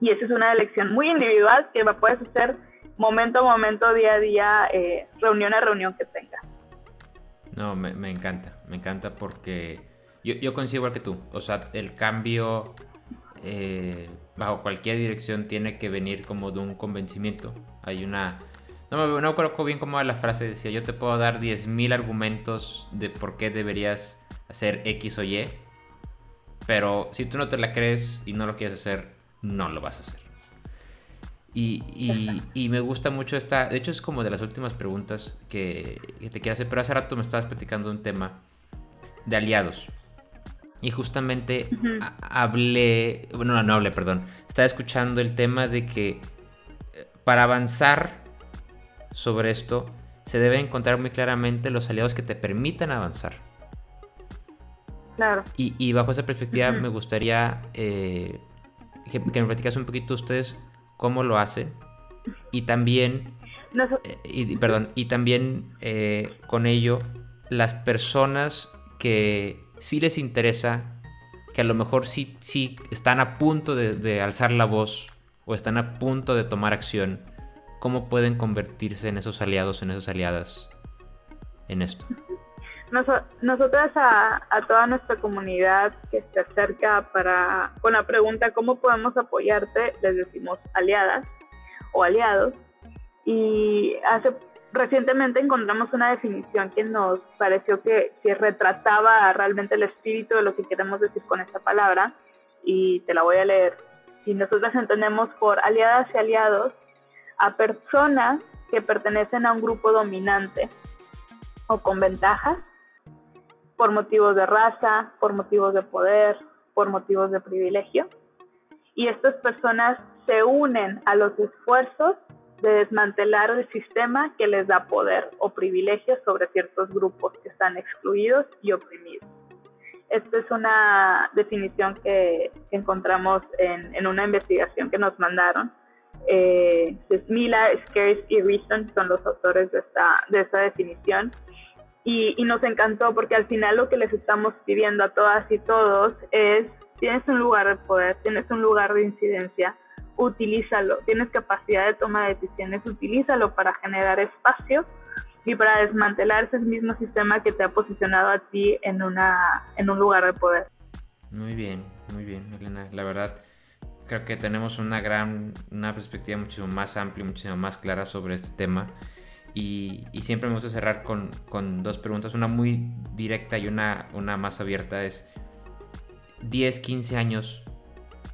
S3: Y esa es una elección muy individual que puedes hacer momento a momento, día a día, eh, reunión a reunión que tengas.
S2: No, me, me, encanta, me encanta porque yo, yo coincido igual que tú. O sea, el cambio eh, bajo cualquier dirección tiene que venir como de un convencimiento. Hay una... No, no conozco bien cómo la frase, decía, yo te puedo dar 10.000 argumentos de por qué deberías hacer X o Y, pero si tú no te la crees y no lo quieres hacer, no lo vas a hacer. Y, y, me gusta mucho esta, de hecho es como de las últimas preguntas que, que te quiero hacer, pero hace rato me estabas platicando un tema de aliados. Y justamente hablé, bueno, no hablé, perdón, estaba escuchando el tema de que eh, para avanzar sobre esto se debe encontrar muy claramente los aliados que te permitan avanzar.
S3: Claro.
S2: Y, bajo esa perspectiva me gustaría eh, que, me platicas un poquito ustedes cómo lo hacen y también, eh, y, perdón, y también con ello las personas que si les interesa, que a lo mejor sí, sí están a punto de, alzar la voz o están a punto de tomar acción, ¿cómo pueden convertirse en esos aliados, en esas aliadas en esto?
S3: Nosotras a, toda nuestra comunidad que se acerca para con la pregunta cómo podemos apoyarte, les decimos aliadas o aliados. Y hace recientemente encontramos una definición que nos pareció que, retrataba realmente el espíritu de lo que queremos decir con esta palabra y te la voy a leer. Y nosotros entendemos por aliadas y aliados a personas que pertenecen a un grupo dominante o con ventajas por motivos de raza, por motivos de poder, por motivos de privilegio. Y estas personas se unen a los esfuerzos de desmantelar el sistema que les da poder o privilegios sobre ciertos grupos que están excluidos y oprimidos. Esta es una definición que encontramos en, una investigación que nos mandaron. Eh, Mila, Scares y Reason son los autores de esta definición. Y, y nos encantó porque al final lo que les estamos pidiendo a todas y todos es, tienes un lugar de poder, tienes un lugar de incidencia, utilízalo. Tienes capacidad de toma de decisiones, utilízalo para generar espacio y para desmantelar ese mismo sistema que te ha posicionado a ti en, una, en un lugar de poder.
S2: Muy bien, muy bien, Elena. La verdad, creo que tenemos una gran, una perspectiva muchísimo más amplia, muchísimo más clara sobre este tema. Y, siempre me gusta cerrar con, con, dos preguntas, una muy directa y una, una más abierta. Es 10, 15 años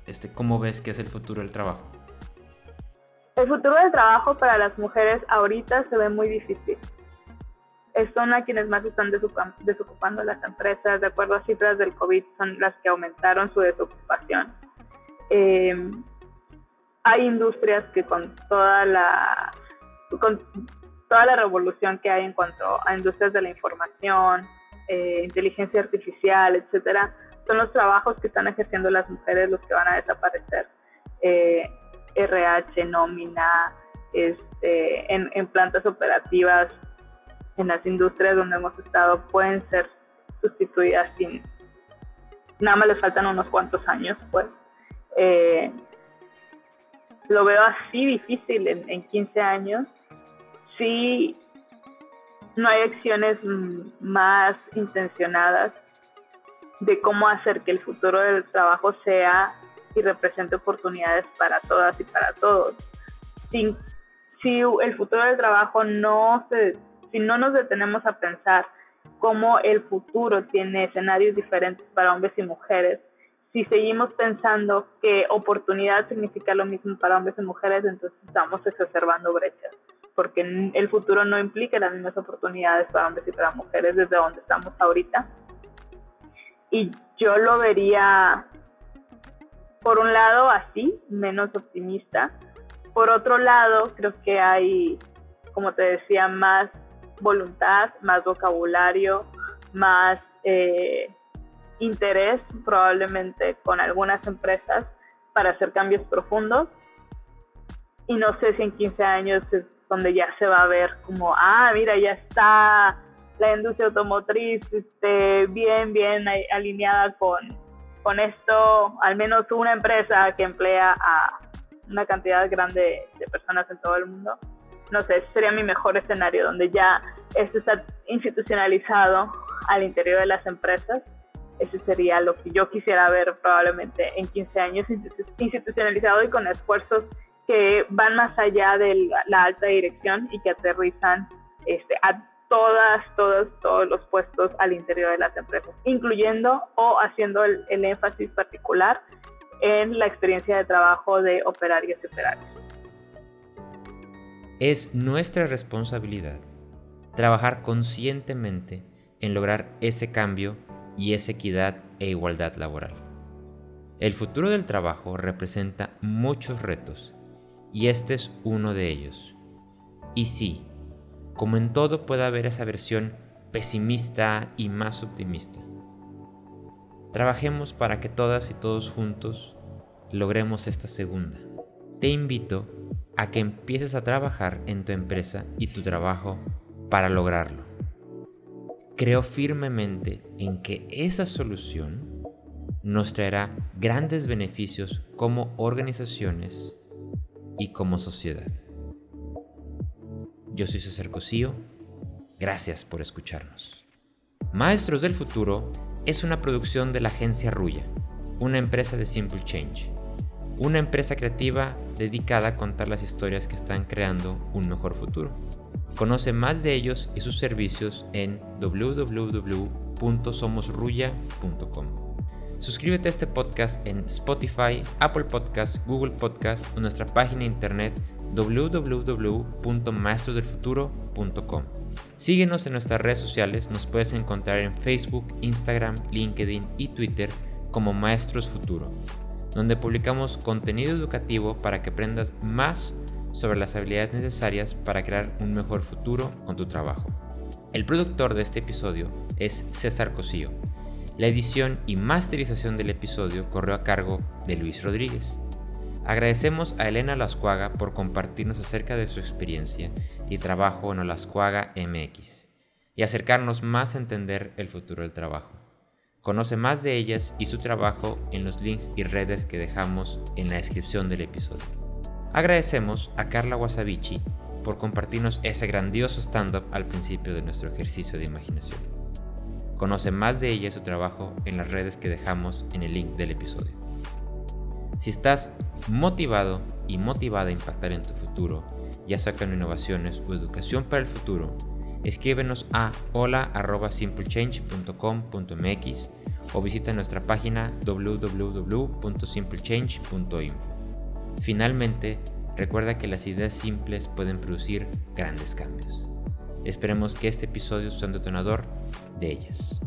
S2: este, ¿cómo ves que es el futuro del trabajo?
S3: El futuro del trabajo para las mujeres ahorita se ve muy difícil. Son a quienes más están desocupando las empresas. De acuerdo a cifras del COVID, son las que aumentaron su desocupación. Eh, hay industrias que con toda la toda la revolución que hay en cuanto a industrias de la información, eh, inteligencia artificial, etcétera, son los trabajos que están ejerciendo las mujeres los que van a desaparecer. RH, eh, nómina, este, en, plantas operativas, en las industrias donde hemos estado, pueden ser sustituidas sin... Nada más les faltan unos cuantos años, pues. Eh, lo veo así difícil en, en 15 años. Sí, no hay acciones más intencionadas de cómo hacer que el futuro del trabajo sea y represente oportunidades para todas y para todos. Si, el futuro del trabajo no se, si no nos detenemos a pensar cómo el futuro tiene escenarios diferentes para hombres y mujeres, si seguimos pensando que oportunidad significa lo mismo para hombres y mujeres, entonces estamos exacerbando brechas, porque el futuro no implica las mismas oportunidades para hombres y para mujeres desde donde estamos ahorita y yo lo vería, por un lado, así, menos optimista. Por otro lado, creo que hay, como te decía, más voluntad, más vocabulario, más eh, interés probablemente con algunas empresas para hacer cambios profundos. Y no sé si en 15 años donde ya se va a ver como, ah, mira, ya está la industria automotriz este, bien, bien alineada con, con esto, al menos una empresa que emplea a una cantidad grande de personas en todo el mundo. No sé, ese sería mi mejor escenario, donde ya esto está institucionalizado al interior de las empresas. Ese sería lo que yo quisiera ver probablemente en 15 años institucionalizado y con esfuerzos que van más allá de la alta dirección y que aterrizan este, a todas, todos, todos los puestos al interior de las empresas, incluyendo o haciendo el, el énfasis particular en la experiencia de trabajo de operarios y operarios.
S2: Es nuestra responsabilidad trabajar conscientemente en lograr ese cambio y esa equidad e igualdad laboral. El futuro del trabajo representa muchos retos y este es uno de ellos. Y sí, como en todo puede haber esa versión pesimista y más optimista. Trabajemos para que todas y todos juntos logremos esta segunda. Te invito a que empieces a trabajar en tu empresa y tu trabajo para lograrlo. Creo firmemente en que esa solución nos traerá grandes beneficios como organizaciones y como sociedad. Yo soy César Cosío. Gracias por escucharnos. Maestros del Futuro es una producción de la agencia Ruya, una empresa de Simple Change, una empresa creativa dedicada a contar las historias que están creando un mejor futuro. Conoce más de ellos y sus servicios en www.somosruya.com. Suscríbete a este podcast en Spotify, Apple Podcasts, Google Podcasts o nuestra página de internet www.maestrosdelfuturo.com. Síguenos en nuestras redes sociales, nos puedes encontrar en Facebook, Instagram, LinkedIn y Twitter como Maestros Futuro, donde publicamos contenido educativo para que aprendas más sobre las habilidades necesarias para crear un mejor futuro con tu trabajo. El productor de este episodio es César Cosío. La edición y masterización del episodio corrió a cargo de Luis Rodríguez. Agradecemos a Elena Lascuaga por compartirnos acerca de su experiencia y trabajo en Olascuaga MX y acercarnos más a entender el futuro del trabajo. Conoce más de ellas y su trabajo en los links y redes que dejamos en la descripción del episodio. Agradecemos a Carla Wasabichi por compartirnos ese grandioso stand-up al principio de nuestro ejercicio de imaginación. Conoce más de ella y su trabajo en las redes que dejamos en el link del episodio. Si estás motivado y motivada a impactar en tu futuro, ya sea con innovaciones o educación para el futuro, escríbenos a hola.simplechange.com.mx o visita nuestra página www.simplechange.info. Finalmente, recuerda que las ideas simples pueden producir grandes cambios. Esperemos que este episodio sea un detonador de ellas.